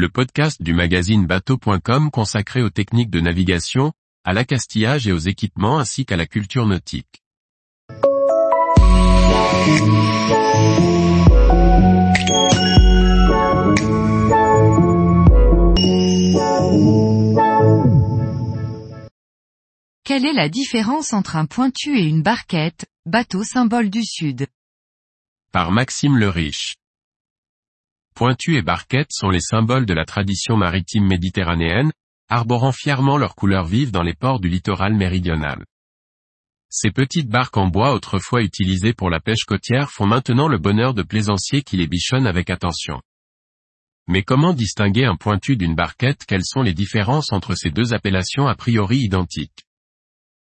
le podcast du magazine bateau.com consacré aux techniques de navigation, à l'accastillage et aux équipements ainsi qu'à la culture nautique. Quelle est la différence entre un pointu et une barquette, bateau symbole du Sud Par Maxime le Riche. Pointu et barquette sont les symboles de la tradition maritime méditerranéenne, arborant fièrement leurs couleurs vives dans les ports du littoral méridional. Ces petites barques en bois autrefois utilisées pour la pêche côtière font maintenant le bonheur de plaisanciers qui les bichonnent avec attention. Mais comment distinguer un pointu d'une barquette? Quelles sont les différences entre ces deux appellations a priori identiques?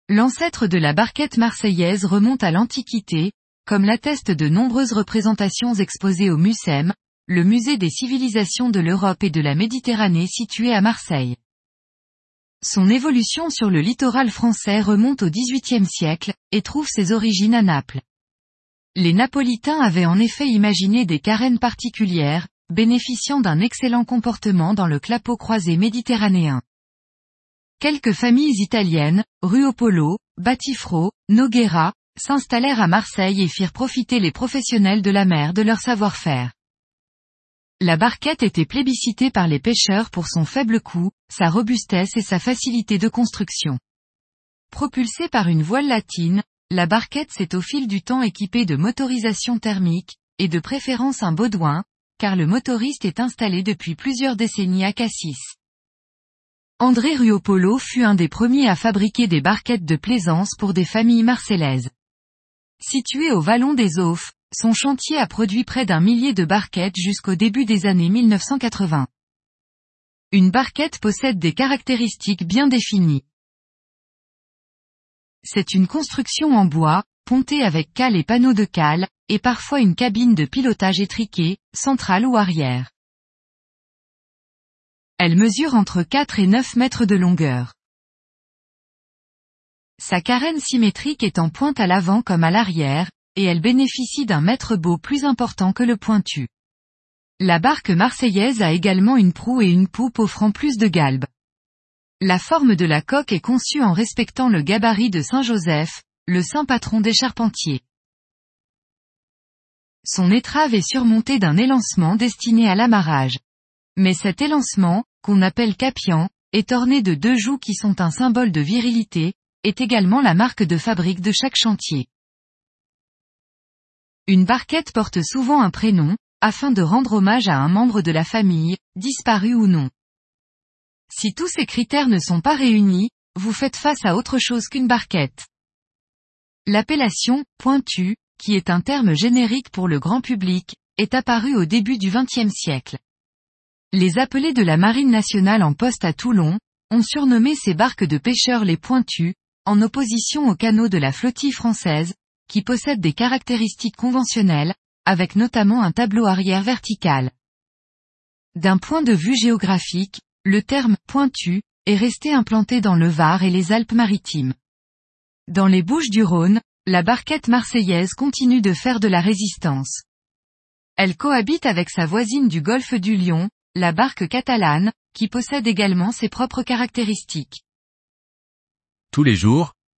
L'ancêtre de la barquette marseillaise remonte à l'Antiquité, comme l'attestent de nombreuses représentations exposées au MUSEM, le musée des civilisations de l'Europe et de la Méditerranée situé à Marseille. Son évolution sur le littoral français remonte au XVIIIe siècle, et trouve ses origines à Naples. Les Napolitains avaient en effet imaginé des carènes particulières, bénéficiant d'un excellent comportement dans le clapot croisé méditerranéen. Quelques familles italiennes, Ruopolo, Batifro, Noguera, s'installèrent à Marseille et firent profiter les professionnels de la mer de leur savoir-faire. La barquette était plébiscitée par les pêcheurs pour son faible coût, sa robustesse et sa facilité de construction. Propulsée par une voile latine, la barquette s'est au fil du temps équipée de motorisation thermique, et de préférence un baudouin, car le motoriste est installé depuis plusieurs décennies à Cassis. André Ruopolo fut un des premiers à fabriquer des barquettes de plaisance pour des familles marcellaises. Situé au Vallon des Aufs, son chantier a produit près d'un millier de barquettes jusqu'au début des années 1980. Une barquette possède des caractéristiques bien définies. C'est une construction en bois, pontée avec cale et panneaux de cale, et parfois une cabine de pilotage étriquée, centrale ou arrière. Elle mesure entre 4 et 9 mètres de longueur. Sa carène symétrique est en pointe à l'avant comme à l'arrière, et elle bénéficie d'un mètre beau plus important que le pointu. La barque marseillaise a également une proue et une poupe offrant plus de galbe. La forme de la coque est conçue en respectant le gabarit de Saint-Joseph, le saint patron des charpentiers. Son étrave est surmontée d'un élancement destiné à l'amarrage. Mais cet élancement, qu'on appelle capian, est orné de deux joues qui sont un symbole de virilité, est également la marque de fabrique de chaque chantier. Une barquette porte souvent un prénom, afin de rendre hommage à un membre de la famille, disparu ou non. Si tous ces critères ne sont pas réunis, vous faites face à autre chose qu'une barquette. L'appellation, pointu, qui est un terme générique pour le grand public, est apparue au début du XXe siècle. Les appelés de la Marine nationale en poste à Toulon, ont surnommé ces barques de pêcheurs les pointus, en opposition aux canaux de la flottille française, qui possèdent des caractéristiques conventionnelles, avec notamment un tableau arrière vertical. D'un point de vue géographique, le terme pointu est resté implanté dans le Var et les Alpes-Maritimes. Dans les Bouches du Rhône, la barquette marseillaise continue de faire de la résistance. Elle cohabite avec sa voisine du golfe du Lion, la barque catalane, qui possède également ses propres caractéristiques. Tous les jours,